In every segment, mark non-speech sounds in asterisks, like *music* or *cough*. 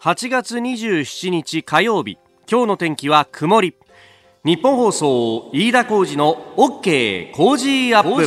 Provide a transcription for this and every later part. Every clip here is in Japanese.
8月27日火曜日今日の天気は曇り。日本放送飯田浩二の OK 工事アップ。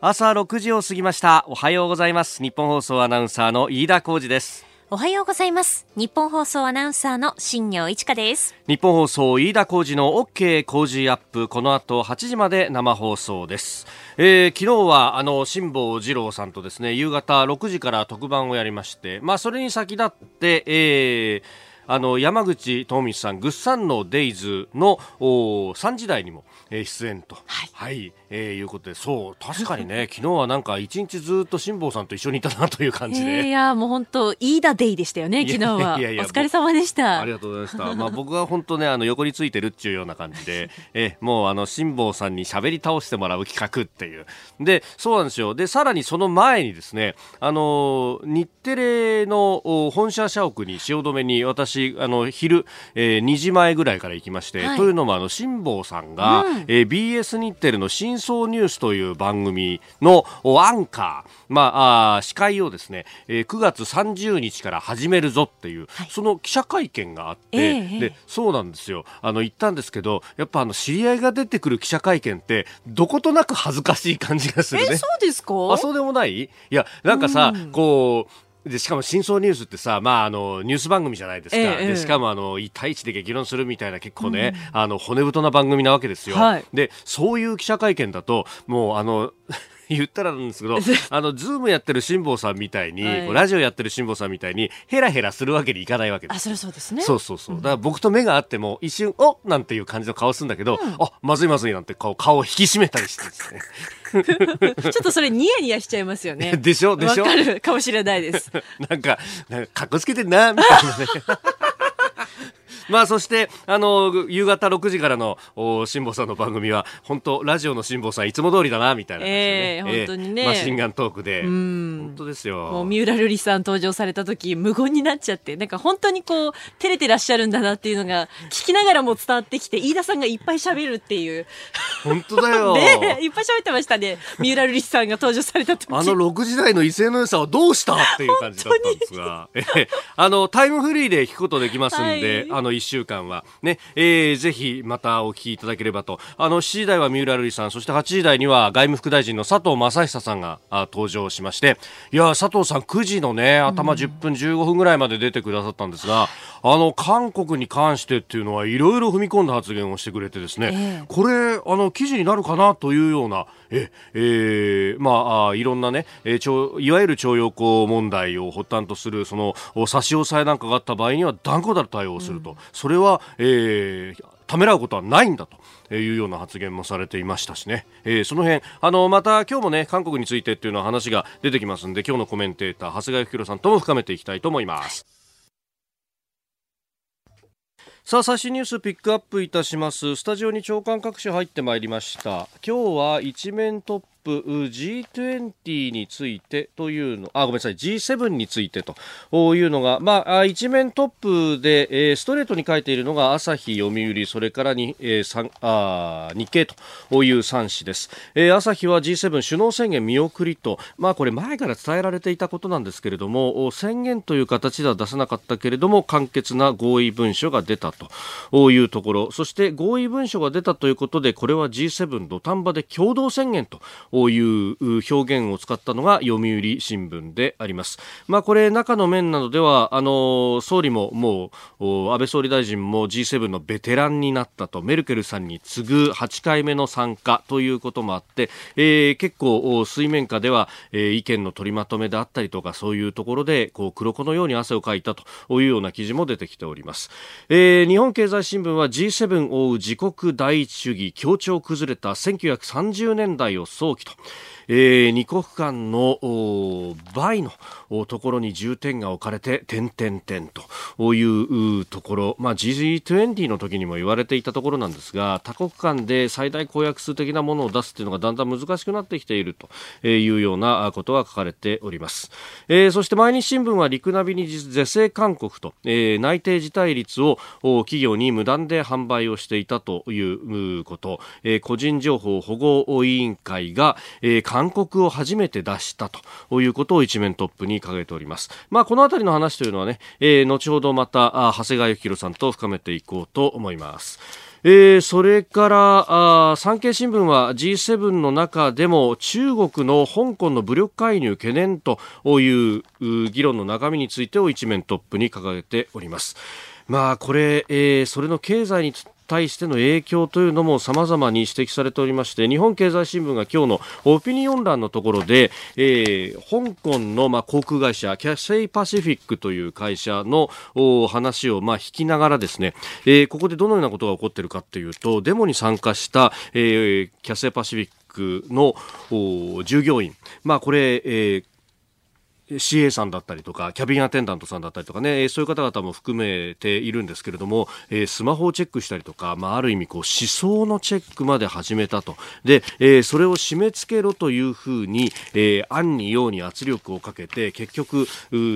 朝6時を過ぎました。おはようございます。日本放送アナウンサーの飯田浩二です。おはようございます。日本放送アナウンサーの新業一華です。日本放送飯田浩二の OK 工事アップ。この後8時まで生放送です。えー、昨日はあの辛坊治郎さんとですね夕方6時から特番をやりましてまあそれに先立って、えーあの山口智光さん、グッサンのデイズの3時台にも、えー、出演と、はい、はい、えー、いうことで、そう、確かにね、*laughs* 昨日はなんか一日ずっと辛坊さんと一緒にいたなという感じで。えー、いや、もう本当、飯田デイでしたよね、昨日は。いやいやお疲れ様でした。ありがとうございました。まあ僕は本当ね、あの横についてるっていうような感じで、*laughs* えー、もうあの辛坊さんに喋り倒してもらう企画っていう。で、そうなんですよ。で、さらにその前にですね、あの日テレの本社社屋に汐留に私あの昼、えー、2時前ぐらいから行きまして、はい、というのもあの辛坊さんが、うん、えー、BS 日テレの真相ニュースという番組のアンカー、まあ、あ司会をですね、えー、9月30日から始めるぞっていう、はい、その記者会見があって、えー、でそうなんですよ。あの言ったんですけどやっぱあの知り合いが出てくる記者会見ってどことなく恥ずかしい感じがするね。えそうですか？あそうでもない？いやなんかさ、うん、こうでしかも真相ニュースってさ、まあ、あのニュース番組じゃないですか、ええ、でしかもあの1対1で激論するみたいな結構ね、うん、あの骨太な番組なわけですよ、はい、でそういう記者会見だともうあの言ったらなんですけど、*laughs* あの、ズームやってる辛坊さんみたいに、はい、ラジオやってる辛坊さんみたいに、ヘラヘラするわけにいかないわけです。あ、それそうですね。そうそうそう。だから僕と目があっても、一瞬、おなんていう感じの顔するんだけど、うん、あ、まずいまずいなんて顔、顔を引き締めたりしてですね。*laughs* ちょっとそれニヤニヤしちゃいますよね。*laughs* でしょ？でしょ？わかるかもしれないです。なんか、なんか、かっこつけてんな、みたいなね。まあそしてあの夕方6時からの辛坊さんの番組は本当ラジオの辛坊さんいつも通りだなみたいな感じで、ね、えー、本当にね、マシンガントークで。本当ですよ。もう三浦瑠麗さん登場された時無言になっちゃってなんか本当にこう照れてらっしゃるんだなっていうのが聞きながらも伝わってきて飯田さんがいっぱい喋るっていう。本当だよ。*laughs* ねいっぱい喋ってましたね。三浦瑠麗さんが登場された時。あの6時台の威勢の良さはどうしたっていう感じだったんですが。*laughs* あのタイムフリーで聞くことできますんで、はい、あの1週間は。ね、えー、ぜひまたお聞きいただければと。あの、7時台は三浦瑠麗さん、そして8時台には外務副大臣の佐藤正久さんが登場しまして、いや、佐藤さん9時のね、頭10分15分ぐらいまで出てくださったんですが、あの、韓国に関してっていうのはいろいろ踏み込んだ発言をしてくれてですね、えー、これ、あの、記事になるかなというような、え、えー、まあ、いろんなね、えー、いわゆる徴用工問題を発端とする、その、差し押さえなんかがあった場合には断固たる対応をすると。うん、それは、えー、ためらうことはないんだというような発言もされていましたしね、えー、その辺あのまた今日もね韓国についてっていうのは話が出てきますんで今日のコメンテーター長谷川幸宏さんとも深めていきたいと思います。さあ最新ニュースピックアップいたします。スタジオに長官各紙入ってまいりました。今日は一面トップ G20 についてというのあごめんなさい G7 についてというのが、まあ、一面トップで、えー、ストレートに書いているのが朝日、読売それからに、えー、あ日経という3紙です、えー、朝日は G7 首脳宣言見送りと、まあ、これ前から伝えられていたことなんですけれども宣言という形では出さなかったけれども簡潔な合意文書が出たというところ。そして合意文書が出たということでこれは G7 土壇場で共同宣言という表現を使ったのが読売新聞であります。まあ、これ中の面などではあの総理ももう安倍総理大臣も G7 のベテランになったとメルケルさんに次ぐ8回目の参加ということもあって、えー、結構水面下では、えー、意見の取りまとめであったりとかそういうところでこう黒子のように汗をかいたというような記事も出てきております、えー、日本経済新聞は G7 を追う自国第一主義協調崩れた1930年代を早期と。えー、二国間の倍のところに重点が置かれて点々点というところ、まあ、G20 の時にも言われていたところなんですが多国間で最大公約数的なものを出すというのがだんだん難しくなってきているというようなことが書かれております、えー、そして毎日新聞は陸ナビに是正勧告と、えー、内定辞退率を企業に無断で販売をしていたということ、えー、個人情報保護委員会が、えー、勧告を初めて出したということを一面トップに掲げております。まあ、このあたりの話というのはね、えー、後ほどまた長谷川幸宏さんと深めていこうと思います。えー、それからあ産経新聞は G7 の中でも中国の香港の武力介入懸念という議論の中身についてを一面トップに掲げております。まあこれ、えー、それの経済に対しての影響というのも様々に指摘されておりまして日本経済新聞が今日のオピニオン欄のところで、えー、香港の、まあ、航空会社キャセイパシフィックという会社の話を、まあ、引きながらですね、えー、ここでどのようなことが起こっているかというとデモに参加した、えー、キャセイパシフィックの従業員、まあ、これ、えー CA さんだったりとかキャビンアテンダントさんだったりとかねそういう方々も含めているんですけれども、え、スマホをチェックしたりとか、まあ、ある意味こう思想のチェックまで始めたと。で、え、それを締め付けろというふうに、えー、暗にように圧力をかけて結局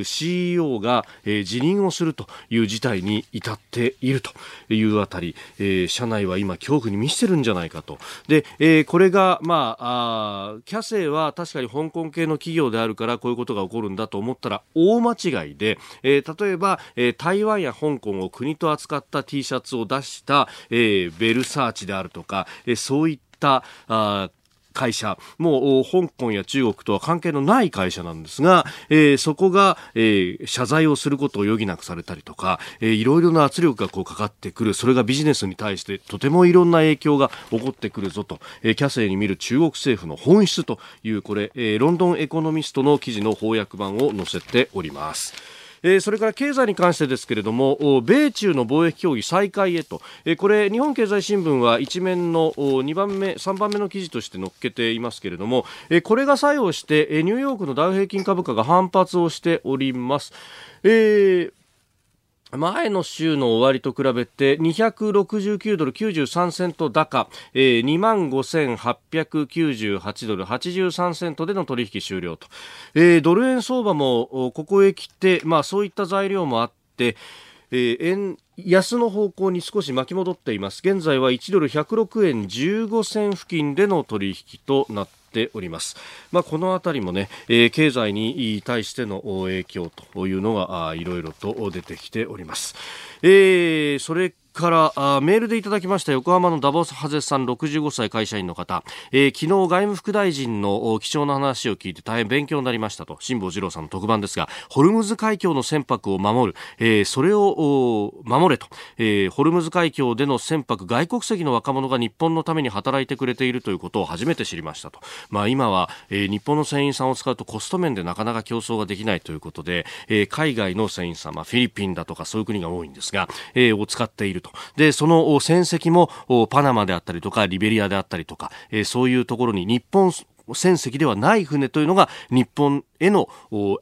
CEO が、え、辞任をするという事態に至っているというあたり、え、社内は今恐怖に満ちてるんじゃないかと。で、え、これが、まあ、あキャセイは確かに香港系の企業であるからこういうことが起こるるんだと思ったら大間違いで、えー、例えば、えー、台湾や香港を国と扱った T シャツを出した、えー、ベルサーチであるとか、えー、そういったあ会社、もう香港や中国とは関係のない会社なんですが、えー、そこが、えー、謝罪をすることを余儀なくされたりとか、えー、いろいろな圧力がこうかかってくる、それがビジネスに対してとてもいろんな影響が起こってくるぞと、えー、キャセイに見る中国政府の本質という、これ、えー、ロンドンエコノミストの記事の翻訳版を載せております。えー、それから経済に関してですけれども米中の貿易協議再開へと、えー、これ日本経済新聞は一面の2番目3番目の記事として載っけていますけれども、えー、これが作用して、え、ニューヨークのダウ平均株価が反発をしております。えー前の週の終わりと比べて269ドル93セント高、えー、2万5898ドル83セントでの取引終了と、えー、ドル円相場もここへ来て、まあ、そういった材料もあって、えー、円安の方向に少し巻き戻っています。現在は1ドル106円15銭付近での取引となってております。まあ、このあたりもね、えー、経済に対しての影響というのがいろいろと出てきております。えー、それからあメールでいただきました横浜のダボスハゼさん65歳会社員の方、えー、昨日外務副大臣の貴重な話を聞いて大変勉強になりましたと辛坊治郎さんの特番ですがホルムズ海峡の船舶を守る、えー、それを守れと、えー、ホルムズ海峡での船舶外国籍の若者が日本のために働いてくれているということを初めて知りましたと、まあ、今は、え、日本の船員さんを使うとコスト面でなかなか競争ができないということで、え、海外の船員さん、まあ、フィリピンだとかそういう国が多いんですが、え、を使っていると。で、その戦績もパナマであったりとか、リベリアであったりとか、そういうところに日本船籍ではない船というのが日本への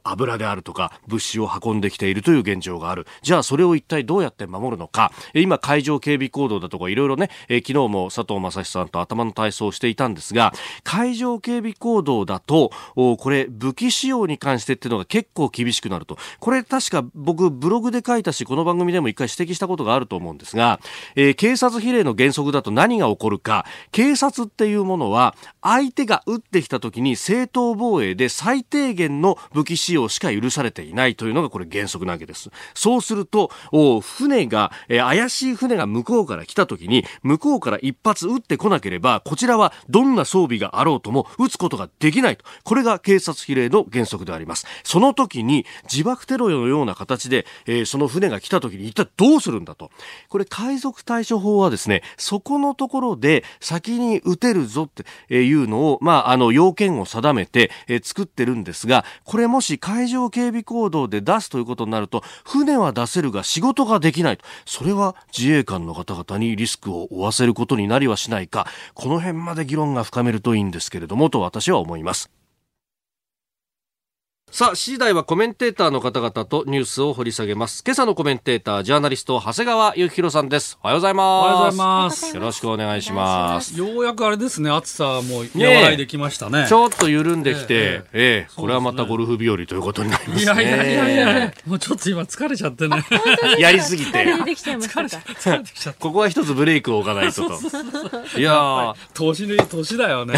油であるとか物資を運んできているという現状がある。じゃあそれを一体どうやって守るのか。今海上警備行動だとかいろいろね、え昨日も佐藤正史さんと頭の体操をしていたんですが、海上警備行動だと、これ武器使用に関してっていうのが結構厳しくなると。これ確か僕ブログで書いたし、この番組でも一回指摘したことがあると思うんですが、えー、警察比例の原則だと何が起こるか、警察っていうものは相手が撃ってきた時に正当防衛で最低限の武器使用しか許されていないというのがこれ原則なわけです。そうすると、船が、えー、怪しい船が向こうから来た時に、向こうから一発撃ってこなければ、こちらはどんな装備があろうとも撃つことができないと。これが警察比例の原則であります。その時に自爆テロのような形で、えー、その船が来た時に一体どうするんだと。これ海賊対処法はですね、そこのところで先に撃てるぞっていうのを、まあ、あの、要件を定めて、えー、作ってるんですが、これもし海上警備行動で出すということになると、船は出せるが仕事ができないと。それは自衛官の方々にリスクを負わせることになりはしないか、この辺まで議論が深めるといいんですけれども、と私は思います。さあ、7時台はコメンテーターの方々とニュースを掘り下げます。今朝のコメンテーター、ジャーナリスト、長谷川幸宏さんです。おはようございます。おはようございます。よろしくお願いします。ようやくあれですね、暑さも和らいできましたね。ねちょっと緩んできて、ええええこれはまたゴルフ日和ということになりますね。いやいやいやいや、もうちょっと今疲れちゃってね。*laughs* やりすぎて。疲れてきちゃいました疲れてきちゃった。ここは一つブレイクを置かないとと。いやー。年の年だよね。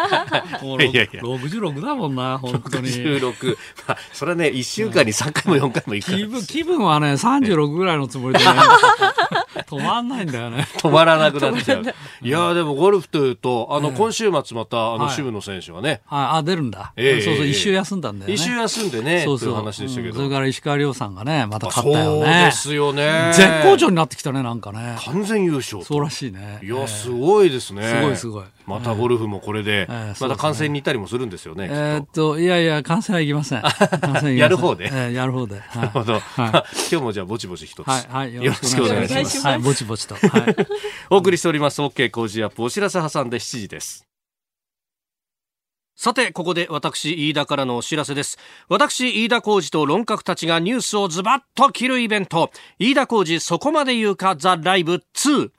*laughs* もういやいや66だもんな、本当に。66。*laughs* まあそれはね、1週間に3回も4回も行く気分、気分はね、36ぐらいのつもりでね、*laughs* 止まんないんだよね。止まらなくなっちゃう。いやでもゴルフというと、あの、今週末また、あの、渋野選手はね。はい、あ、出るんだ。ええそうそう、一週休んだんだよね。一週休んでね、そうそう。いう話でしたけど。それから石川遼さんがね、また勝ったよね。そうですよね。絶好調になってきたね、なんかね。完全優勝。そうらしいね。いや、すごいですね。すごいすごい。またゴルフもこれで、また観戦に行ったりもするんですよね。えっと、いやいや、観戦は行きません。やる方で。やる方で。*laughs* なるほど。*laughs* 今日もじゃあ、ぼちぼち一つ。はい、よろしくお願いします。はい、ぼちぼちと。*laughs* お送りしております、OK 工事アップ、お知らせ挟んで7時です。さて、ここで私、飯田からのお知らせです。私、飯田浩二と論客たちがニュースをズバッと切るイベント、飯田浩司そこまで言うか？ザ・ライブ2。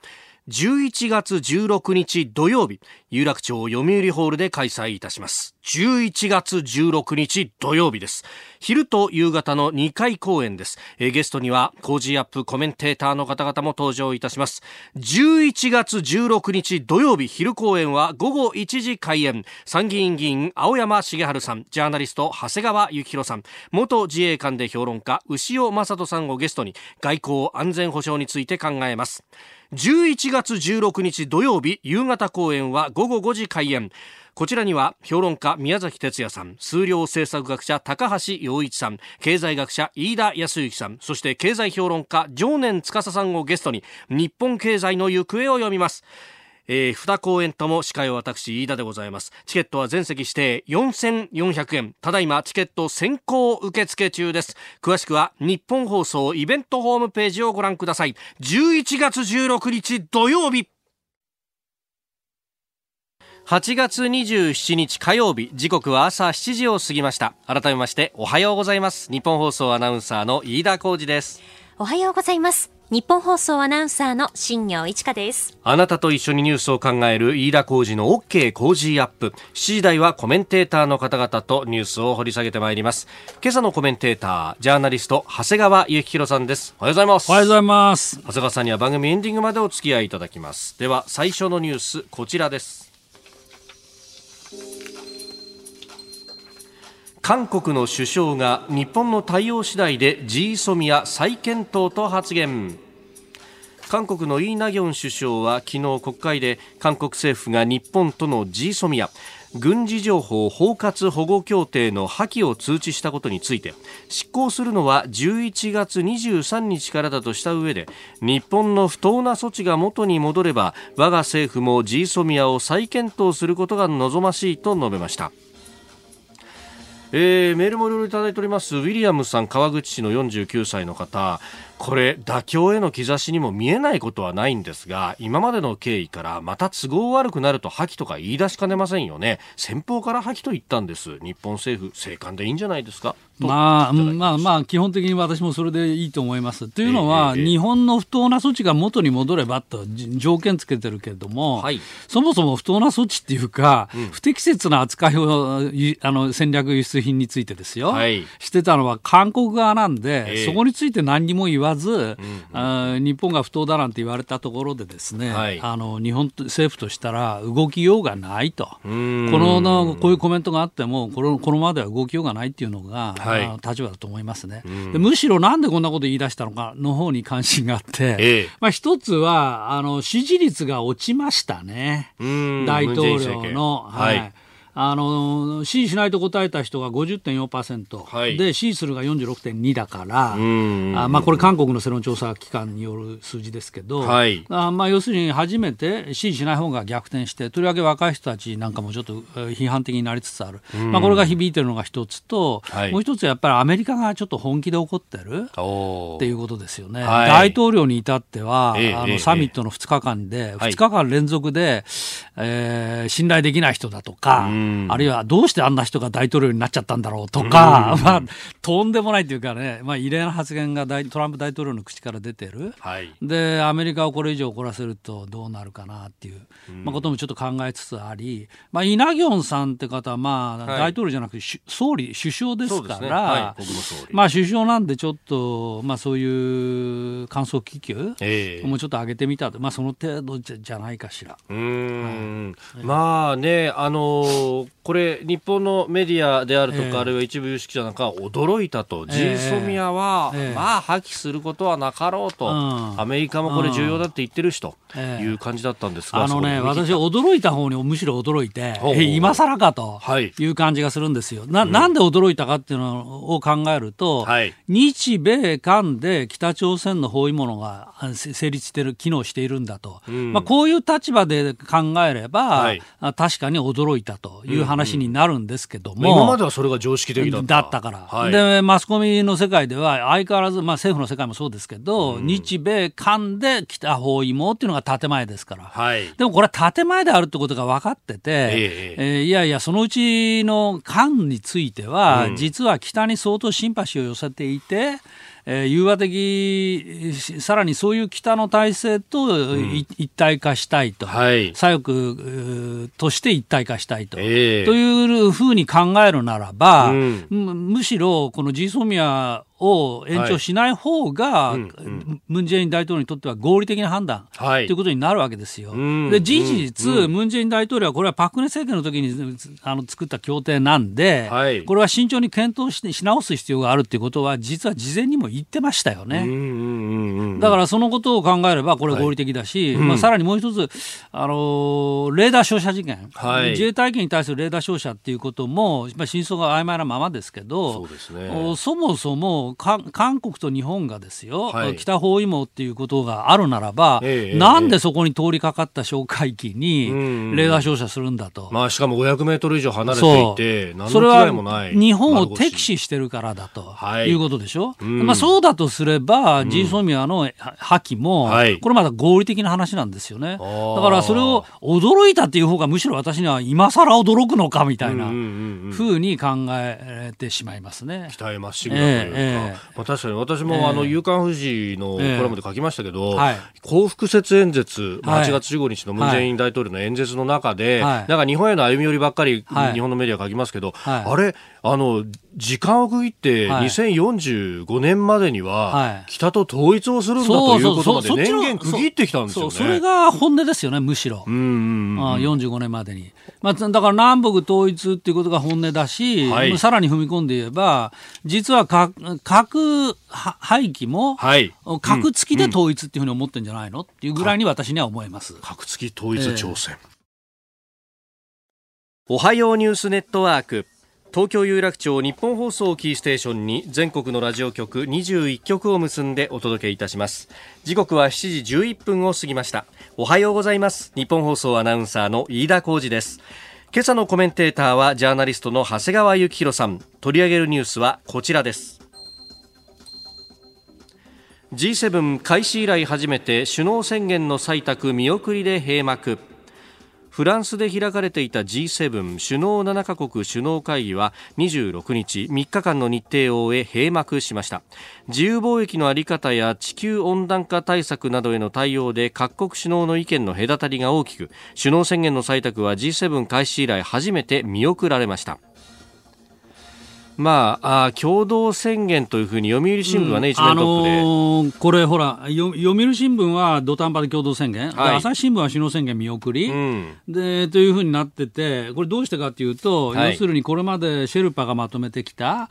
11月16日土曜日、有楽町読売ホールで開催いたします。11月16日土曜日です。昼と夕方の2回公演です。えゲストには、コージーアップコメンテーターの方々も登場いたします。11月16日土曜日昼公演は午後1時開演。参議院議員青山繁晴さん、ジャーナリスト長谷川幸洋さん、元自衛官で評論家牛尾正人さんをゲストに外交安全保障について考えます。11月16日土曜日夕方公演は午後5時開演。こちらには評論家宮崎哲也さん数量政策学者高橋洋一さん経済学者飯田康之さんそして経済評論家常年司さんをゲストに日本経済の行方を読みます。えー、2公演とも司会は私飯田でございます。チケットは全席指定4400円。ただいまチケット先行受付中です。詳しくは日本放送イベントホームページをご覧ください。11月16日土曜日。8月27日火曜日。時刻は朝7時を過ぎました。改めましておはようございます。日本放送アナウンサーの飯田浩二です。おはようございます。日本放送アナウンサーの新業一華です。あなたと一緒にニュースを考える飯田浩二の OK 工事アップ。7時台はコメンテーターの方々とニュースを掘り下げてまいります。今朝のコメンテーター、ジャーナリスト、長谷川幸宏さんです。おはようございます。おはようございます。長谷川さんには番組エンディングまでお付き合いいただきます。では、最初のニュース、こちらです。韓国の首相が日本の対応次第で G ソミア再検討と発言。韓国のイ・ナギョン首相は昨日国会で韓国政府が日本との G ソミア軍事情報包括保護協定の破棄を通知したことについて執行するのは11月23日からだとした上で日本の不当な措置が元に戻れば我が政府も G ソミアを再検討することが望ましいと述べました。えー、メールもいろいろいただいております。ウィリアムさん川口市の49歳の方。これ妥協への兆しにも見えないことはないんですが今までの経緯からまた都合悪くなると破棄とか言い出しかねませんよね。先方から破棄と言ったんです。日本政府静観でいいんじゃないですか？まあ、まあまあ基本的に私もそれでいいと思います。というのは、えー、日本の不当な措置が元に戻ればと条件つけてるけれども、はい、そもそも不当な措置っていうか、うん、不適切な扱いをあの戦略輸出品についてですよ、はい、してたのは韓国側なんで、えー、そこについて何にも言わず、うんうん、日本が不当だなんて言われたところでですね、はい、あの日本政府としたら動きようがないと、こののこういうコメントがあってもこのこのままでは動きようがないっていうのが、はい、立場だと思いますね、でむしろなんでこんなこと言い出したのかの方に関心があって、ええ、まあ、一つはあの支持率が落ちましたね、大統領の。はい、はいあの支持しないと答えた人が50.4%、はい、で支持するが46.2だから。あ、まあ、これ、韓国の世論調査機関による数字ですけど、はい、あまあ、要するに初めて支持しない方が逆転して、とりわけ若い人たちなんかもちょっと批判的になりつつある、まあ、これが響いてるのが一つと、はい、もう一つやっぱりアメリカがちょっと本気で怒ってるっていうことですよね。大統領に至っては、ええ、あのサミットの2日間で、2日間連続で、えー、信頼できない人だとか、あるいはどうしてあんな人が大統領になっちゃったんだろうとか、*laughs* まあ、とんでもないというかね、まあ、異例な発言がトランプ大統領の口から出てる、はい、でアメリカをこれ以上怒らせるとどうなるかなっていう、まあ、こともちょっと考えつつあり、まあ、イ・ナギョンさんって方は、まあ、大統領じゃなくて総理首相ですから、ね。はい、まあ、首相なんでちょっと、まあ、そういう観測気球、えー、もうちょっと上げてみたまあ、その程度じゃじゃないかしら。うん、はい、まあね、あのー、Facebook これ、日本のメディアであるとか、えー、あるいは一部有識者なんかは驚いたと、ジーソミアは、えー、まあ、破棄することはなかろうと、うん、アメリカもこれ重要だって言ってるしという感じだったんですが、あのね、私、驚いた方にむしろ驚いて、え今更かとい。う感じがするんですよ。ななんで驚いたかっていうのを考えると、はい、日米韓で北朝鮮の包囲網が成立している、機能しているんだと、うん、まあ、こういう立場で考えれば、はい、確かに驚いたという話になるんですけども、今まではそれが常識的だった。だったから、はい、でマスコミの世界では相変わらず、まあ、政府の世界もそうですけど、うん、日米韓で北包囲網っていうのが建前ですから、はい、でもこれは建前であるってことが分かってて、ええー、いやいや、そのうちの韓については、うん、実は北に相当シンパシーを寄せていて、えー、融和的、さらにそういう北の体制と、うん、一体化したいと、はい、左翼として一体化したいと、えー、というふうに考えるならば、うん、むしろこのジーソミアを延長しない方が、はい。ムン・ジェイン大統領にとっては合理的な判断、はい、ということになるわけですよ。で事実、うん、ムン・ジェイン大統領はこれはパク・クネ政権の時にあの作った協定なんで、はい、これは慎重に検討しし直す必要があるということは実は事前にも言ってましたよね。だからそのことを考えればこれ合理的だし、はいまあ、さらにもう一つ、あのー、レーダー照射事件、はい、自衛隊機に対するレーダー照射っていうことも、まあ、真相が曖昧なままですけどそね、そもそも韓国と日本がですよ、はい、北包囲網っていうことがあるならば、ええ、なんでそこに通りかかった哨戒機にレーダー照射するんだと。まあ、しかも500メートル以上離れていて、それは日本を敵視してるからだと、はい、いうことでしょ？まあ、そうだとすれば、ジーソミアの破棄も、はい、これまだ合理的な話なんですよね。だからそれを驚いたっていう方がむしろ私には今更驚くのかみたいなふうに考えてしまいますね。期待まっしぐなというか。えーまあ、確かに。私も、あの夕刊富士のコラムで書きましたけど、はい、幸福節演説、8月15日のムン・ジェイン大統領の演説の中で、なんか日本への歩み寄りばっかり、日本のメディア書きますけど、あれ、あの時間を区切って2045年までには北と統一をするんだということまで年限区切ってきたんですよね。それが本音ですよね、むしろ。うんうんうん、45年までに。まあ、だから南北統一っていうことが本音だし、はい、さらに踏み込んで言えば、実は核廃棄も、はい、核付きで統一っていうふうに思ってるんじゃないのっていうぐらいに私には思います。核付き統一挑戦。えー、おはようニュースネットワーク。東京有楽町日本放送キーステーションに全国のラジオ局21局を結んでお届けいたします。時刻は7時11分を過ぎました。おはようございます。日本放送アナウンサーの飯田浩二です。今朝のコメンテーターはジャーナリストの長谷川幸宏さん。取り上げるニュースはこちらです。G7 開始以来初めて首脳宣言の採択見送りで閉幕。フランスで開かれていた G7 首脳7カ国首脳会議は26日3日間の日程を終え閉幕しました。自由貿易の在り方や地球温暖化対策などへの対応で各国首脳の意見の隔たりが大きく首脳宣言の採択は G7 開始以来初めて見送られました。まあ、あ共同宣言というふうに読売新聞はね、うん、一面トップで、あのー、これほら読売新聞は土壇場で共同宣言、はい、朝日新聞は首脳宣言見送り、うん、でというふうになっててこれどうしてかというと、はい、要するにこれまでシェルパがまとめてきた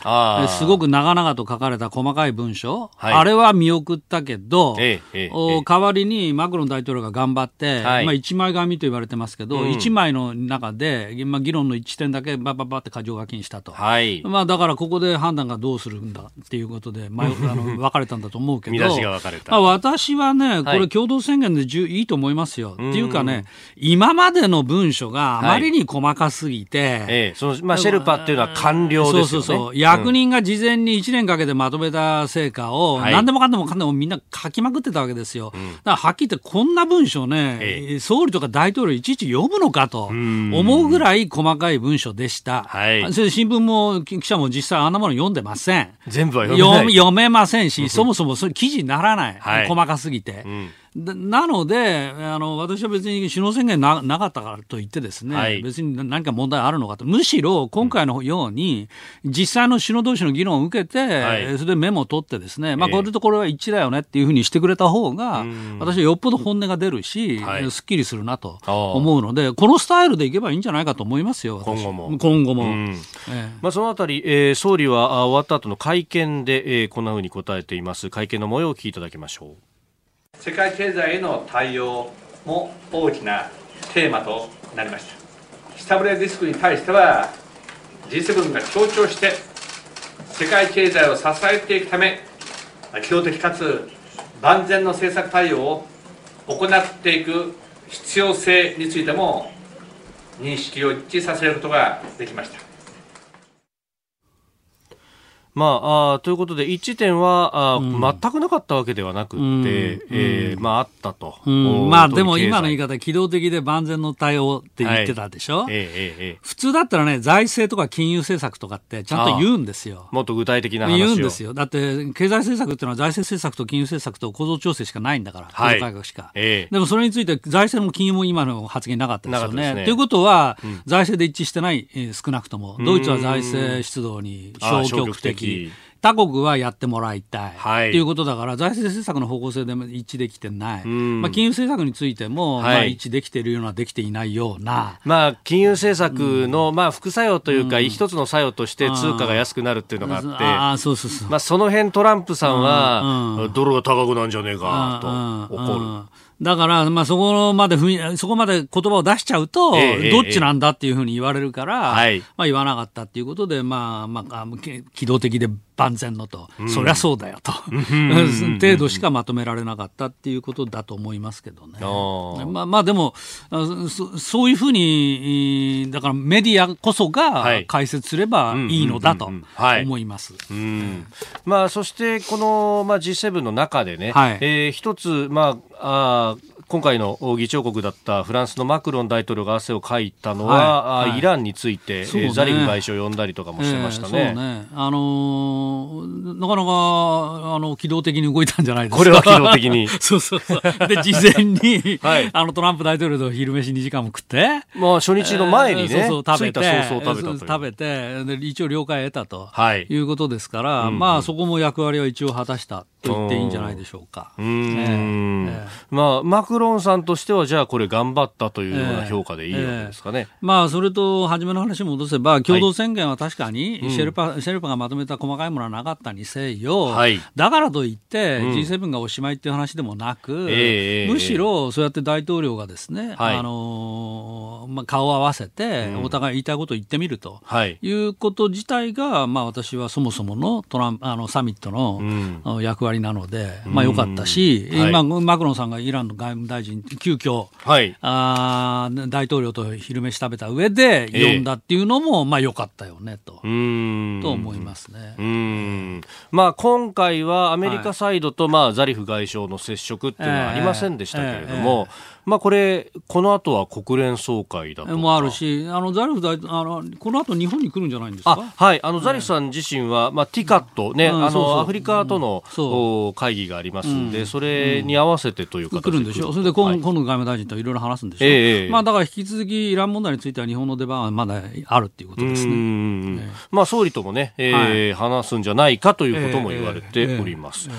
すごく長々と書かれた細かい文書、はい、あれは見送ったけど、えええ、お代わりにマクロン大統領が頑張って、まあ、一枚紙と言われてますけど、うん、1枚の中で、まあ、議論の一点だけばばばって箇条書きにしたと。はい。まあ、だからここで判断がどうするんだっていうことで、まあ、あの分かれたんだと思うけど、*laughs* 見出しが分かれたまあ、私はね、これ、共同宣言でじゅ、い、いと思いますよ。っていうかね、今までの文書があまりに細かすぎて、はい、ええ、そのまあ、シェルパっていうのは官僚ですよね。そうそうそう。役人が事前に1年かけてまとめた成果を、何でもかんでもかんでもみんな書きまくってたわけですよ。だからはっきり言って、こんな文書ね、ええ、総理とか大統領いちいち読むのかと思うぐらい細かい文書でした。はい、それで新聞も記者も実際あんなもの読んでません。全部は読め読めませんし、そもそもそれ記事にならない。はい、細かすぎて。うんなのであの、私は別に首脳宣言ななかったからといってですね、はい、別に何か問題あるのかと、むしろ今回のように、実際の首脳同士の議論を受けて、はい、それでメモを取ってですね、まあ、これとこれは一致だよねっていうふうにしてくれた方が、私はよっぽど本音が出るし、はい、すっきりするなと思うので、このスタイルでいけばいいんじゃないかと思いますよ、今後も。今後も。ええ、まあ、そのあたり、えー、総理は終わった後の会見で、えー、こんなふうに答えています。会見の模様を聞きいただきましょう。世界経済への対応も大きなテーマとなりました。下振れリスクに対しては G7 が協調して世界経済を支えていくため機動的かつ万全の政策対応を行っていく必要性についても認識を一致させることができました。まあ、あということで、一致点はあ、うん、全くなかったわけではなくて、うん、えー、まあ、あったと。うん、まあ、でも今の言い方、機動的で万全の対応って言ってたでしょ、はい、えー、えー、普通だったらね、財政とか金融政策とかってちゃんと言うんですよ。もっと具体的な話言うんですよ。だって、経済政策っていうのは財政政策と金融政策と構造調整しかないんだから、はい、改革しか、えー。でもそれについて財政も金融も今の発言なかったですよね。と、ね、いうことは、財政で一致してない、えー、少なくとも。ドイツは財政出動に消極的。他国はやってもらいたい、はい、っていうことだから、財政政策の方向性でも一致できてない、まあ、金融政策についても、はい、まあ、一致できているような、できていないような、まあ、金融政策の、まあ、副作用というか、一つの作用として通貨が安くなるっていうのがあって、あそうそうそう。まあ、その辺トランプさんは、ドルが高くなんじゃねえかと怒る。だから、まあ、そこまでふそこまで言葉を出しちゃうと、えー、どっちなんだっていうふうに言われるから、えー、まあ、言わなかったっていうことで、まあ、まあ、機動的で万全のと、うん、そりゃそうだよと、*laughs* 程度しかまとめられなかったっていうことだと思いますけどね。まあ、まあ、でもそ、そういうふうに、だからメディアこそが解説すればいいのだと思います。まあ、そして、この、まあ、G7 の中でね、はい、えー、一つ、まあ、あ今回の議長国だったフランスのマクロン大統領が汗をかいたのは、はい。はい、イランについて、ね、ザリフ外相を呼んだりとかもしてましたね。えー、ね。あのー、なかなかあの機動的に動いたんじゃないですか。これは機動的に。*laughs* そうそうそう。で、事前に、*laughs* はい、あのトランプ大統領と昼飯2時間も食って、まあ初日の前にね、えー、そうそう食べて、そうそう食べた食べて。で、一応了解を得たと、はい、いうことですから、うん、まあそこも役割は一応果たしたと言っていいんじゃないでしょうか。うん、えーえー、まあマククロンさんとしては、じゃあこれ頑張ったというような評価でいいわけですかね。えー、まあ、それと初めの話戻せば、共同宣言は確かにシェルパ、はいうん、シェルパがまとめた細かいものはなかったにせよ、はい、だからといって、G7 がおしまいっていう話でもなく、うん、むしろそうやって大統領がですね、はい、あのまあ、顔を合わせて、お互い言いたいことを言ってみると、い。うこと自体が、まあ、私はそもそものトランあのサミットの役割なので、まあ、よかったし、まあ、マクロンさんがイランの外務大臣、急遽、はい、あ大統領と昼飯食べた上で呼んだっていうのも、えー、まあ良かったよねと、と思いますね。うん。まあ、今回はアメリカサイドと、まあ、ザリフ外相の接触っていうのはありませんでしたけれども、まあ、これ、この後は国連総会だともあるし、あのザリフ大あのこの後日本に来るんじゃないんですか？はい。あのザリフさん自身は、まあ、ティカットね、あのアフリカとの、うん、会議がありますんで、それに合わせてという形で来る。ん。でしょ、それで今,、はい、今野外務大臣といろいろ話すんでしょ、えー、まあ、だから引き続きイラン問題については日本の出番はまだあるっていうことですね。えー、まあ、総理ともね、えー、はい、話すんじゃないかということも言われております。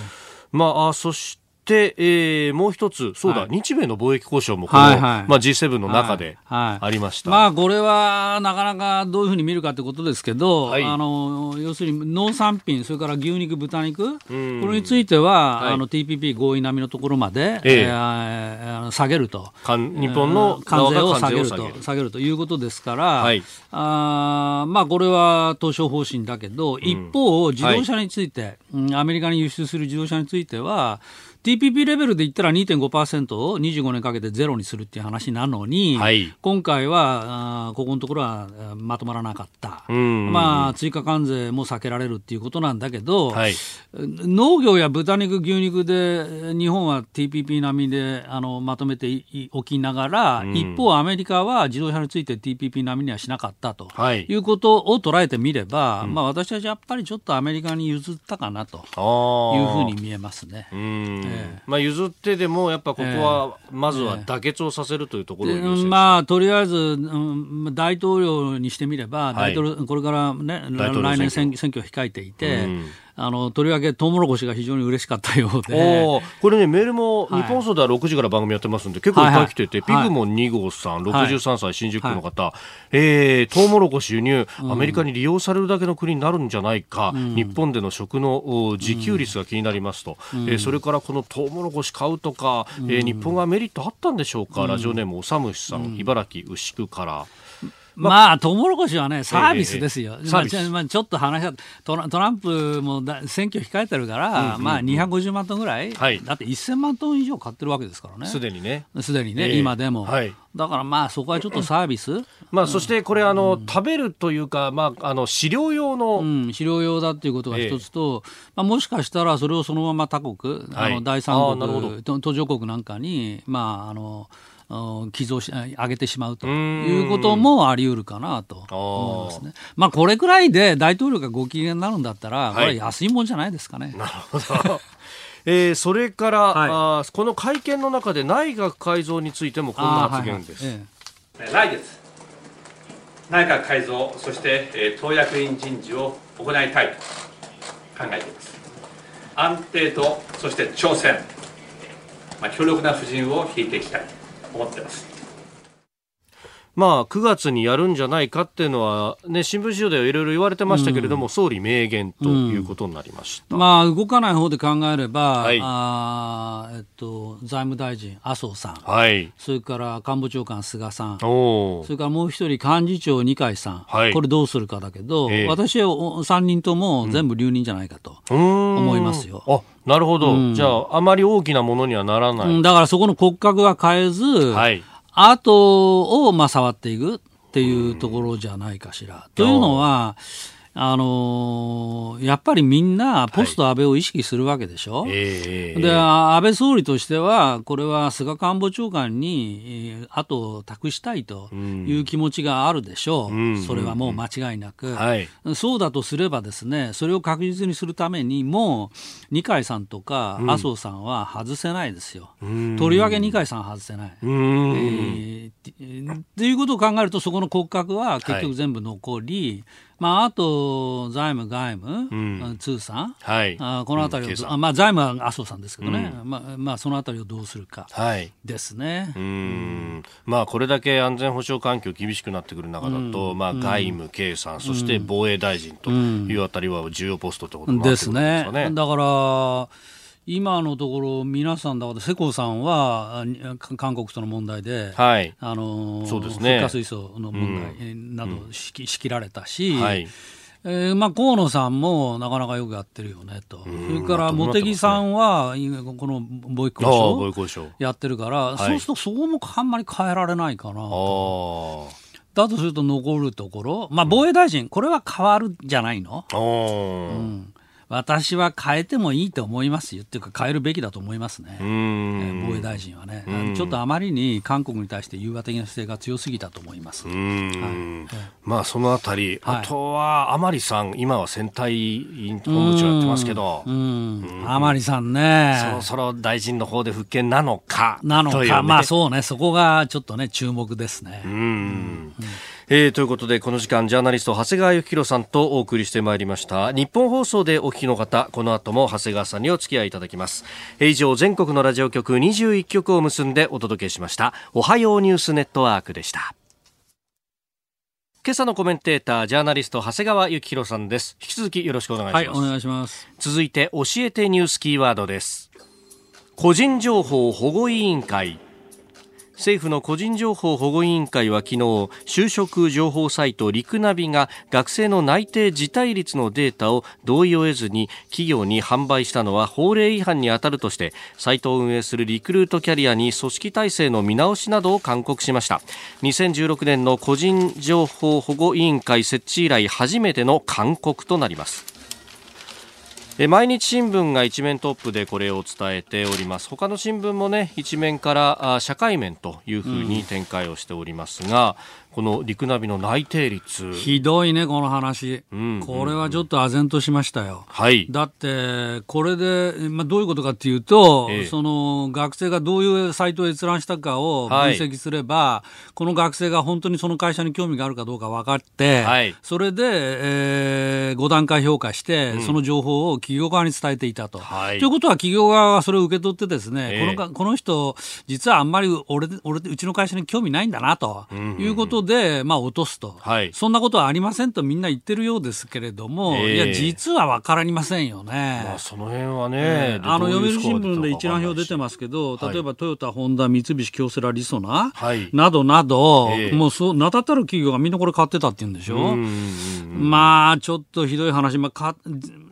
まあ、そしてて、えー、もう一つ、そうだ、はい、日米の貿易交渉もこの、はいはい、まあ、G7 の中でありました、はいはい、まあ、これはなかなかどういうふうに見るかということですけど、あの要するに農産品、それから牛肉、豚肉、これについては、あの TPP 合意並みのところまで、えー、えー、下げると、日本の関税を下げると下げる。ということですから、はい、あまあ、これは当初方針だけど、一方、自動車について、アメリカに輸出する自動車については、TPP レベルで言ったら2.5%を25年かけてゼロにするっていう話なのに、はい、今回はあここのところはまとまらなかった、まあ、追加関税も避けられるっていうことなんだけど、はい、農業や豚肉、牛肉で日本は TPP 並みであのまとめておきながら、一方、アメリカは自動車について TPP 並みにはしなかったと、はい、いうことを捉えてみれば、うん、まあ、私たちやっぱりちょっとアメリカに譲ったかなというふうに見えますね。まあ、譲ってでもやっぱここはまずは妥結をさせるというところ、えー、まあ、とりあえず、うん、大統領にしてみれば、大統領これから、ね、来年選挙を控えていて、うんあのとりわけトウモロコシが非常に嬉しかったようで。これねメールも日本総では6時から番組やってますんで、結構いっぱい来てて、はい。はい、ピグモン2号さん、63歳、新宿区の方、はい、えー、トウモロコシ輸入、アメリカに利用されるだけの国になるんじゃないか、うん、日本での食の自給率が気になりますと、うん、えー、それからこのトウモロコシ買うとか、うん、えー、日本がメリットあったんでしょうか、ラジオネームおさむしさん、茨城牛久から。まあ、トウモロコシはね、サービスですよ。ええまあ、まあ、ちょっと話はトラ、トランプもだ選挙控えてるから、うんうん、まあ、250万トンぐらい、はい、だって1000万トン以上買ってるわけですからね。すでにね。すでにね、え今でも。はい、だからまあ、そこはちょっとサービス？まあ、そしてこれ、あの、うん、食べるというか、まあ、あの、飼料用の。うん、飼料用だっていうことが一つと、まあ、もしかしたらそれをそのまま他国、あの第三国、途上国なんかに、まあ、あの、寄贈し上げてしまうということもあり得るかなと思いますね。まあこれくらいで大統領がご機嫌になるんだったら、これ安いもんじゃないですかね。なるほど。*laughs* えー、それから、はい、あこの会見の中で内閣改造についてもこんな発言です。はいはいええ、来月内閣改造そして、えー、党役員人事を行いたいと考えています。安定とそして挑戦、まあ、強力な布陣を引いていきたい。思ってます。まあ、9月にやるんじゃないかっていうのは、ね、新聞資料ではいろいろ言われてましたけれども、うん、総理明言ということになりました、うん、まあ、動かない方で考えれば、はい、あえっと、財務大臣、麻生さん、はい、それから官房長官、菅さん、それからもう一人、幹事長、二階さん、はい、これどうするかだけど、えー、私は3人とも全部留任じゃないかと思いますよ。あなるほど、うん、じゃあ、あまり大きなものにはならない。だからそこの骨格は変えず、はい、アートをまあ触っていくっていうところじゃないかしら。というのは、あのー、やっぱりみんなポスト安倍を意識するわけでしょ、はいえー、で安倍総理としては、これは菅官房長官に後を託したいという気持ちがあるでしょう、うん、それはもう間違いなく、はい、そうだとすれば、ですねそれを確実にするためにも、二階さんとか麻生さんは外せないですよ、うん、とりわけ二階さんは外せない。うん、えー、っていうことを考えると、そこの骨格は結局全部残り、はいまあ、あと財務、外務、うん、通産、はい、あこのあたりを、うん、まあ、財務は麻生さんですけどね、うん、まあまあ、そのあたりをどうするかですね、はい、うん。まあ、これだけ安全保障環境厳しくなってくる中だと、まあ、外務、経産、そして防衛大臣というあたりは重要ポストということになってくるんですかね。ですね。だから今のところ、皆さんだから、世耕さんは韓国との問題で、はい、あのそうですね、水素の問題など仕切られたし、うんはい。えーまあ、河野さんもなかなかよくやってるよねと、それから茂木さんは、この貿易交渉やってるから、そうするとそこもあんまり変えられないかなと。だとすると残るところ、まあ、防衛大臣、これは変わるじゃないの、うん私は変えてもいいと思いますよ。っていうか変えるべきだと思いますね、防衛大臣はね、ちょっとあまりに韓国に対して融和的な姿勢が強すぎたと思います、はい、まあ、そのあたり、はい、あとは甘利さん、今は選対本部長やってますけど、甘利さんね、そろそろ大臣の方で復権なのかなのか、ね、まあそうね、そこがちょっとね、注目ですね。うんえー、ということでこの時間ジャーナリスト長谷川幸宏さんとお送りしてまいりました。日本放送でお聞きの方この後も長谷川さんにお付き合いいただきます、えー、以上全国のラジオ局21局を結んでお届けしました。おはようニュースネットワークでした。今朝のコメンテータージャーナリスト長谷川幸宏さんです。引き続きよろしくお願いします、はい、お願いします。続いて教えてニュースキーワードです。個人情報保護委員会政府の個人情報保護委員会は昨日就職情報サイトリクナビが学生の内定辞退率のデータを同意を得ずに企業に販売したのは法令違反に当たるとしてサイトを運営するリクルートキャリアに組織体制の見直しなどを勧告しました。2016年の個人情報保護委員会設置以来初めての勧告となります。毎日新聞が一面トップでこれを伝えております。他の新聞もね一面から社会面というふうに展開をしておりますが、この陸ナビの内定率。ひどいね、この話、うんうん、これはちょっと唖然としましたよ。はい、だって、これで、まあ、どういうことかっていうと、ええ、その学生がどういうサイトを閲覧したかを分析すれば、はい、この学生が本当にその会社に興味があるかどうか分かって、はい、それで、えー、5段階評価して、うん、その情報を企業側に伝えていたと。はい、ということは、企業側はそれを受け取ってですね、え、このこの人、実はあんまり俺俺うちの会社に興味ないんだなということで、まあ、落とすと、はい、そんなことはありませんとみんな言ってるようですけれども、えー、いや、実は分からりませんよね。まあ、その辺はね、えー、あの読売新聞で一覧表出てますけど、例えばトヨタ、ホンダ、三菱、京セラ、りそな、はい、などなど、えー、もうそう名だたる企業がみんなこれ買ってたって言うんでしょ？まあ、ちょっとひどい話、まあ、か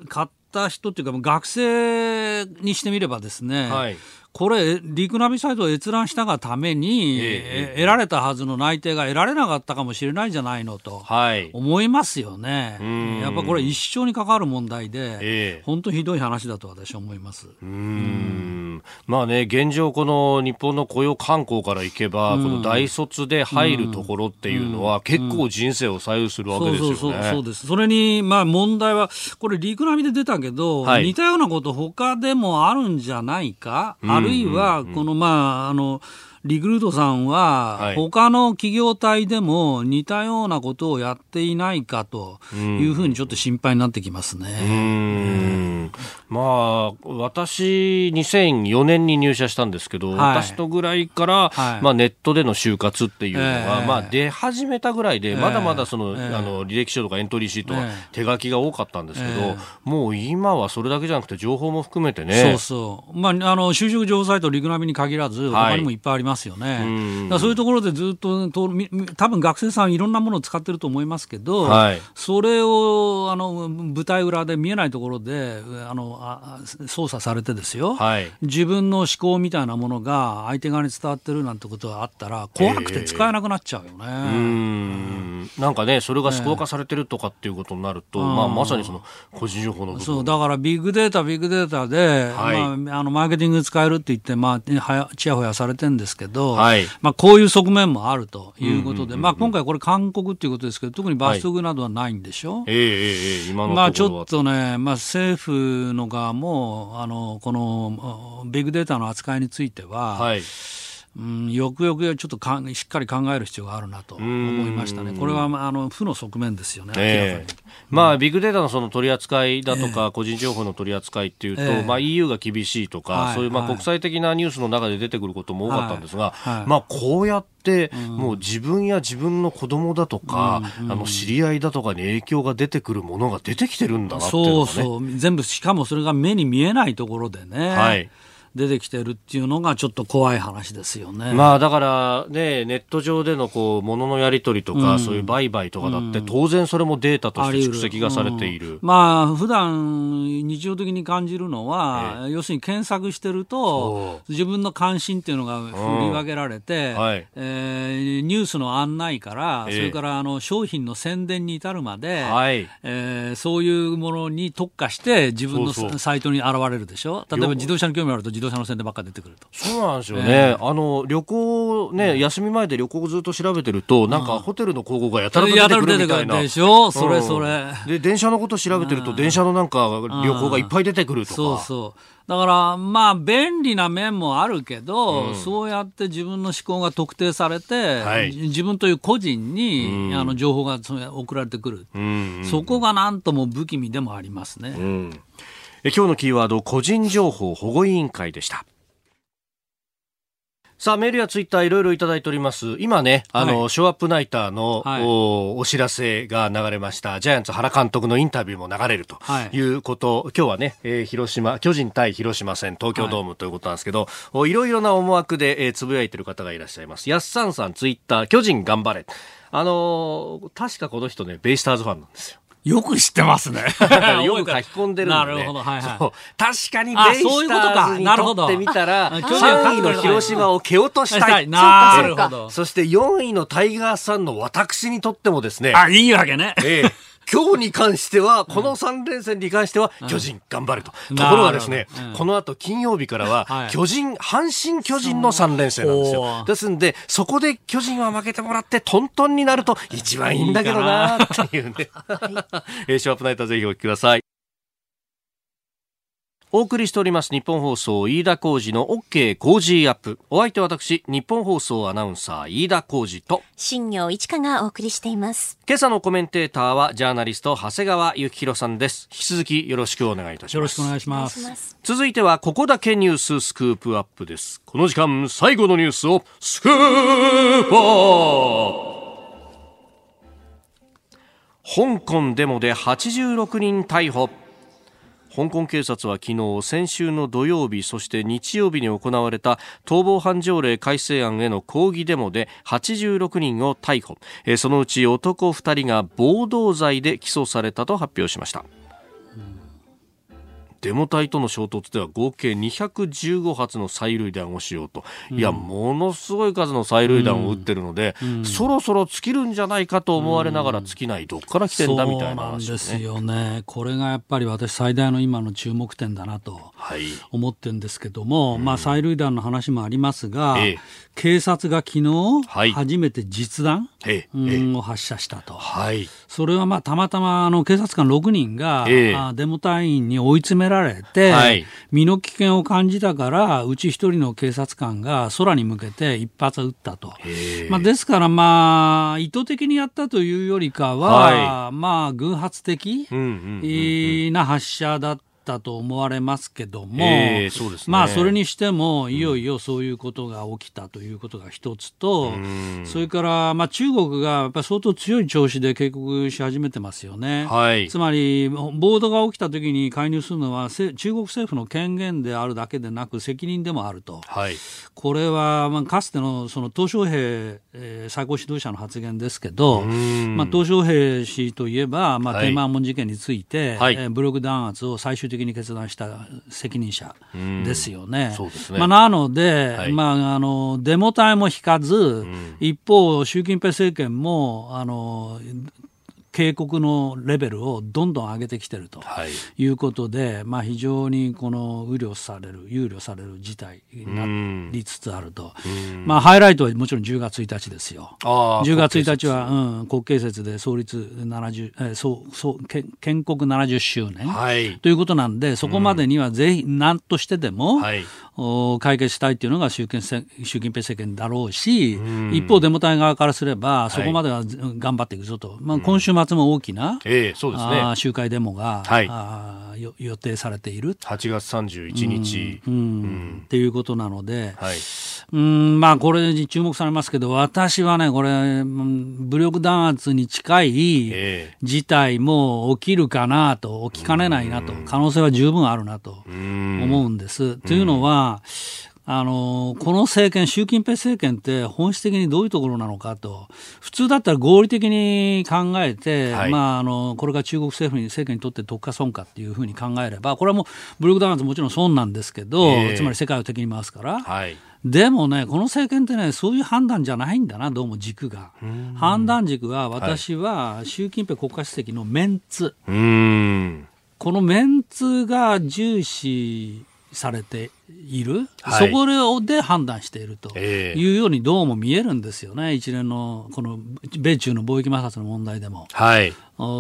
買った人っていうか、学生にしてみればですね、はいこれ、リクナビサイトを閲覧したがために、えー、得られたはずの内定が得られなかったかもしれないじゃないのと、思いますよね、やっぱこれ、一生に関わる問題で、えー、本当ひどい話だと私は思います。うん。まあね、現状、この日本の雇用慣行からいけば、この大卒で入るところっていうのは、結構人生を左右するわけですよね。そうです。それに、まあ、問題は、これ、リクナビで出たけど、はい、似たようなこと、他でもあるんじゃないか、あるいは、この、まあ、あの、リクルートさんは、他の企業体でも似たようなことをやっていないかというふうにちょっと心配になってきますね。まあ、私、2004年に入社したんですけど、はい、私とぐらいから、はい、まあ、ネットでの就活っていうのが、えー、まあ、出始めたぐらいで、まだまだその、えー、あの履歴書とかエントリーシートは手書きが多かったんですけど、えー、もう今はそれだけじゃなくて、情報も含めてね。そうそう。まあ、あの就職情報サイト、リクナビに限らず、他にもいっぱいありますよね。そういうところでずっとと多分学生さんいろんなものを使ってると思いますけど、はい、それをあの舞台裏で見えないところであのあ操作されてですよ、はい、自分の思考みたいなものが相手側に伝わってるなんてことがあったら怖くて使えなくなっちゃうよね。えー、なんかねそれが思考化されてるとかっていうことになると、えー、まあ、まさにその個人情報のそうだからビッグデータビッグデータで、はい、まあ、あのマーケティング使えるって言って、まあ、はやちやほやされてるんですけど、はい、まあ、こういう側面もあるということで、まあ、今回これ勧告っていうことですけど、特に罰則などはないんでしょ、はい、えー、えー、今のまあ、ちょっとね、まあ、政府の側も、あの、このビッグデータの扱いについては、はい。うん、よくよくちょっとかしっかり考える必要があるなと思いましたね、これはあの負の側面ですよね、えー、まあ、ビッグデータのその取り扱いだとか、えー、個人情報の取り扱いっていうと、えー、まあ、EU が厳しいとか、はい、そういうまあ国際的なニュースの中で出てくることも多かったんですが、はいはい、まあ、こうやって、もう自分や自分の子供だとか、うん、あの知り合いだとかに影響が出てくるものが出てきてるんだなっていうのが、ね、そうそう。全部、しかもそれが目に見えないところでね。はい出てきてるっていうのがちょっと怖い話ですよね。まあだからね、ネット上でのこう、物のやり取りとか、うん、そういう売買とかだって、当然それもデータとして蓄積がされている。うん、まあ普段日常的に感じるのは、ええ、要するに検索してると、自分の関心っていうのが振り分けられて、うんはい、えー、ニュースの案内から、え、それからあの商品の宣伝に至るまで、はい、えー、そういうものに特化して自分のサイトに現れるでしょ？例えば自動車に興味あると自動車の宣伝ばっか出てくると。そうなんですよね。えー、あの、旅行ね、うん、休み前で旅行ずっと調べてると、なんかホテルの広告がやたらと出てくるみたいな。でしょ？それそれ、で、電車のこと調べてると、電車のなんか旅行がいっぱい出てくるとか。そうそう。だから、まあ、便利な面もあるけど、うん、そうやって自分の思考が特定されて、はい、自分という個人に、うん、あの情報が送られてくる、うん、そこがなんとも不気味でもありますね。え今日のキーワード、個人情報保護委員会でした。さあ、メールやツイッターいろいろいただいております。今ね、あの、はい、ショーアップナイターの、はい、おお知らせが流れました。ジャイアンツ原監督のインタビューも流れるということ。はい、今日はね、えー、広島、巨人対広島戦、東京ドームということなんですけど、はい、いろいろな思惑で、えー、つぶやいてる方がいらっしゃいます。やっさんさんツイッター、巨人頑張れ。あのー、確かこの人ね、ベイスターズファンなんですよ。よく知ってますね。*laughs* よく書き込んでるんで、ね。なるほど、はいはい。確かにベイスターズにとってみたら、3位の広島を蹴落としたい。なるほど。そして4位のタイガースさんの私にとってもですね。あ、いいわけね。ええ今日に関しては、この3連戦に関しては、巨人頑張ると。ところがですね、この後金曜日からは、巨人、阪神巨人の3連戦なんですよ。ですんで、そこで巨人は負けてもらって、トントンになると一番いいんだけどなっていうね。*laughs* *laughs* えー、ショーアップナイターぜひお聞きください。お送りしております日本放送飯田浩二の OK 工事アップ。お相手は私、日本放送アナウンサー飯田浩二と、新業一華がお送りしています。今朝のコメンテーターはジャーナリスト長谷川幸宏さんです。引き続きよろしくお願いいたします。よろしくお願いします。続いてはここだけニューススクープアップです。この時間最後のニュースをスクープアップ香港デモで86人逮捕。香港警察は昨日先週の土曜日そして日曜日に行われた逃亡犯条例改正案への抗議デモで86人を逮捕。そのうち男2人が暴動罪で起訴されたと発表しました。デモ隊との衝突では合計215発の催涙弾をしようと、うん、いや、ものすごい数の催涙弾を撃ってるので、うん、そろそろ尽きるんじゃないかと思われながら尽きない、どっから来てんだみたいな話、ね、ですよね、これがやっぱり私、最大の今の注目点だなと思ってるんですけども、はい、まあ、催涙弾の話もありますが、ええ、警察が昨日、はい、初めて実弾、ええ、を発射したと、はい、それはまあたまたまあの警察官6人が、ええ、デモ隊員に追い詰められて、はい、身の危険を感じたから、うち一人の警察官が空に向けて一発撃ったと。まあ、ですから、まあ、意図的にやったというよりかは、はい、まあ、偶発的な発射だった。ったと思われますけども、えーそね、まあそれにしてもいよいよそういうことが起きたということが一つと、うん、それからまあ中国がやっぱり相当強い調子で警告し始めてますよね。はい、つまり暴動が起きた時に介入するのは中国政府の権限であるだけでなく責任でもあると。はい、これはまあかつてのその鄧小平、えー、最高指導者の発言ですけど、まあ鄧小平氏といえばまあ天安門事件について、はい、えー、ブログ弾圧を最終的的に決断した責任者ですよね。ね。まあ、なので、はい、まあ、あのデモ隊も引かず、一方、習近平政権もあの警告のレベルをどんどん上げてきてるとい。うことで、はい、まあ、非常にこの憂慮される、憂慮される事態になりつつあると、まあ、ハイライトはもちろん10月1日ですよ、10月1日は、うん、国慶節で創立70、えー、そうそう建国70周年、はい、ということなんで、そこまでにはぜひ、なんとしてでも、はい、解決したいというのが習近習近平政権だろうし、一方、デモ隊側からすれば、そこまでは頑張っていくぞと、まあ、今週末も大きな、えーそうですね、集会デモが、はい、あ予定されている。8月31日、うん。うん。っていうことなので、はい、うんまあ、これに注目されますけど、私はね、これ、武力弾圧に近い事態も起きるかなと、起きかねないなと、可能性は十分あるなと思うんです。というのは、あの、この政権、習近平政権って本質的にどういうところなのかと、普通だったら合理的に考えて、はい、まあ、あの、これが中国政府に、政権にとって特化損かっていうふうに考えれば、これはもう、ブルクダウンズもちろん損なんですけど、えー、つまり世界を敵に回すから、はい、でもね、この政権ってね、そういう判断じゃないんだな、どうも軸が。判断軸は、私は習近平国家主席のメンツ。このメンツが重視されている、はい、そこで判断しているというようにどうも見えるんですよね、一連のこの米中の貿易摩擦の問題でも。はい、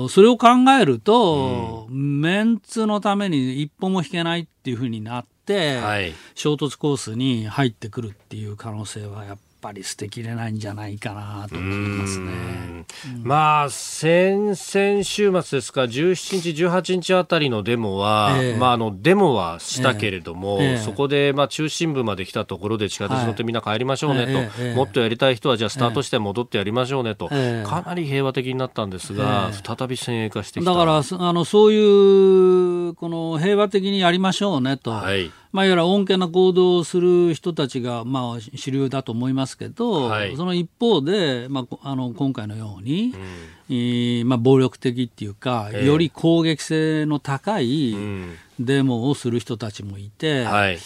それを考えると、うん、メンツのために一歩も引けないっていうふうになって、はい、衝突コースに入ってくるっていう可能性はやっぱり捨てきれないんじゃないかなと思いますね。まあ先々週末ですか17日18日あたりのデモは、えー、まああのデモはしたけれども、えー、そこでまあ中心部まで来たところで地下鉄乗ってみんな帰りましょうねと、はいもっとやりたい人はじゃあスタートして戻ってやりましょうねと、かなり平和的になったんですが、再び先鋭化してきた。だからあのそういうこの平和的にやりましょうねと。はいまあ、いわゆる穏健な行動をする人たちが、まあ、主流だと思いますけど、はい、その一方で、まあ、あの今回のように、うん。えー、まあ、暴力的っていうか、より攻撃性の高いデモをする人たちもいて、はい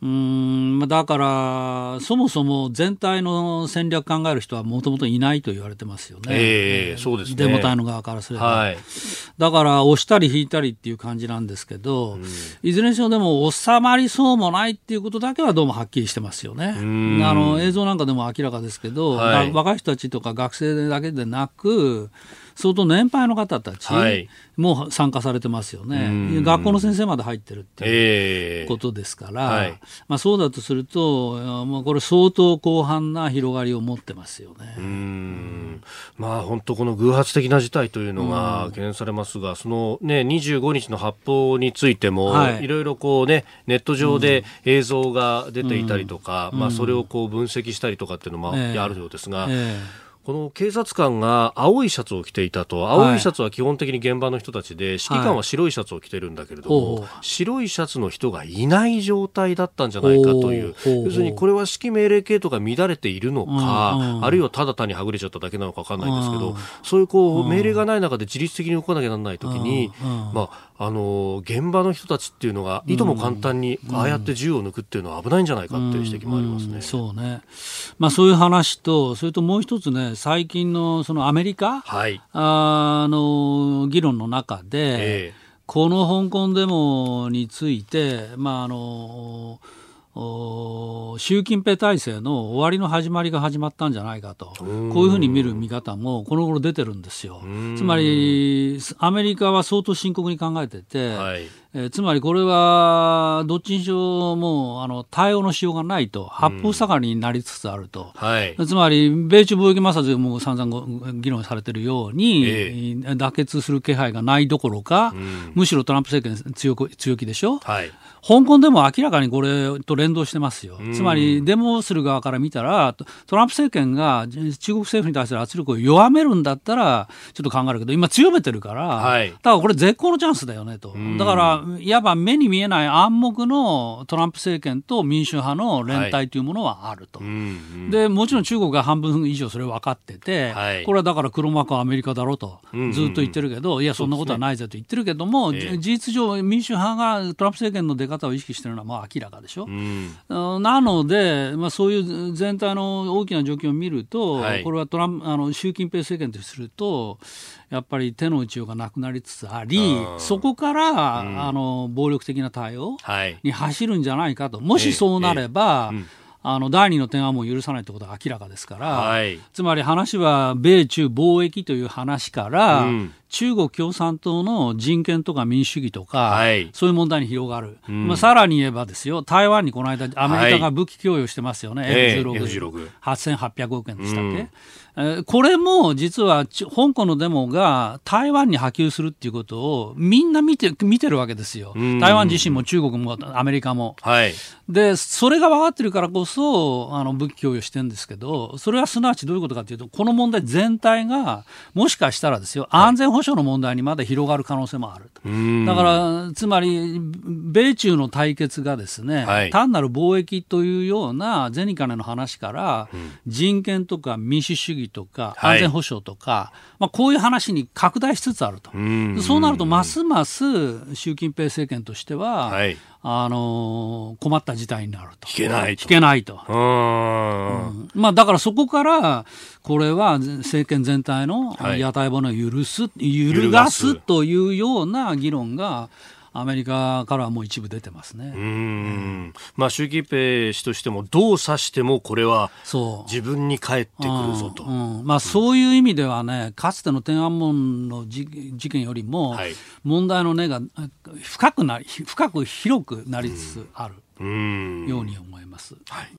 うんだから、そもそも全体の戦略考える人はもともといないと言われてますよね、えー、そうですね。デモ隊の側からすれば、はい、だから押したり引いたりっていう感じなんですけど、うん、いずれにしろでも収まりそうもないっていうことだけはどうもはっきりしてますよね、あの映像なんかでも明らかですけど、はい、若い人たちとか学生だけでなく、相当年配の方たちも参加されてますよね、はい、学校の先生まで入ってるっていうことですから、えーはい、まあ、そうだとすると、まあ、これ、相当広範な広がりを持ってますよね。うん。まあ、本当、この偶発的な事態というのが懸念されますが、その、ね、25日の発砲についても、はい、いろいろこう、ね、ネット上で映像が出ていたりとか、まあ、それをこう分析したりとかっていうのもあるようですが。えーえ。ーこの警察官が青いシャツを着ていたと、青いシャツは基本的に現場の人たちで、指揮官は白いシャツを着てるんだけれども、はい、白いシャツの人がいない状態だったんじゃないかという、要するにこれは指揮命令系統が乱れているのか、あるいはただ単にはぐれちゃっただけなのか分かんないんですけど、そういうこう命令がない中で自律的に動かなきゃならないときに、まあ、あの現場の人たちっていうのがいとも簡単にああやって銃を抜くっていうのは危ないんじゃないかっていう指摘もありますね。うん。うん、そうね。まあそういう話とそれともう一つね最近のそのアメリカ、はい、あの議論の中で、えー、この香港デモについてまああの習近平体制の終わりの始まりが始まったんじゃないかと、こういうふうに見る見方もこの頃出てるんですよ。つまり、アメリカは相当深刻に考えてて、はい、えー、つまりこれはどっちにしろもうあの対応のしようがないと、八方塞がりになりつつあると、はい、つまり米中貿易摩擦でも散々議論されているように、えー、妥結する気配がないどころか、むしろトランプ政権強強気でしょ？はい。香港でも明らかにこれと連動してますよ、つまりデモする側から見たら、トランプ政権が中国政府に対する圧力を弱めるんだったら、ちょっと考えるけど、今、強めてるから、はい、だからこれ、絶好のチャンスだよねと、だから、いわば目に見えない暗黙のトランプ政権と民主派の連帯というものはあると、はい、でもちろん中国が半分以上それ分かってて、はい、これはだから黒幕はアメリカだろうと、ずっと言ってるけど、いや、そんなことはないぜと言ってるけども、事実上、民主派がトランプ政権の出方方を意識しているのはまあ明らかでしょ。うん、なので、まあ、そういう全体の大きな状況を見ると、はい、これはトランあの習近平政権とすると、やっぱり手の打ちようがなくなりつつあり、そこから、うん、あの暴力的な対応に走るんじゃないかと、もしそうなれば、あの第二の点はもう許さないということは明らかですから、はい、つまり話は米中貿易という話から、うん、中国共産党の人権とか民主主義とか、はい、そういう問題に広がる、うん、まあ、さらに言えばですよ台湾にこの間アメリカが武器供与してますよね、はい、F16、8800億円でしたっけ、うん、これも実は香港のデモが台湾に波及するっていうことをみんな見て見てるわけですよ、台湾自身も中国もアメリカも。はい、でそれが分かってるからこそあの武器供与してるんですけどそれはすなわちどういうことかというとこの問題全体がもしかしたらですよ安全保保障の問題にまで広がる可能性もあるだからつまり米中の対決がですね、はい、単なる貿易というような銭金の話から、うん、人権とか民主主義とか安全保障とか、はい、まあ、こういう話に拡大しつつあると。そうなるとますます習近平政権としては、はいあのー、困った事態になると。引けないと。引けないと。うん、まあ、だからそこから、これは政権全体の屋台骨を許す、はい、揺るがすというような議論が、アメリカからはもう一部出てますね。うん。まあ、習近平氏としてもどう指してもこれは自分に返ってくるぞと。うんうん、まあ、そういう意味ではね、かつての天安門の事件よりも、問題の根が深くなり、深く広くなりつつあるように思います。はい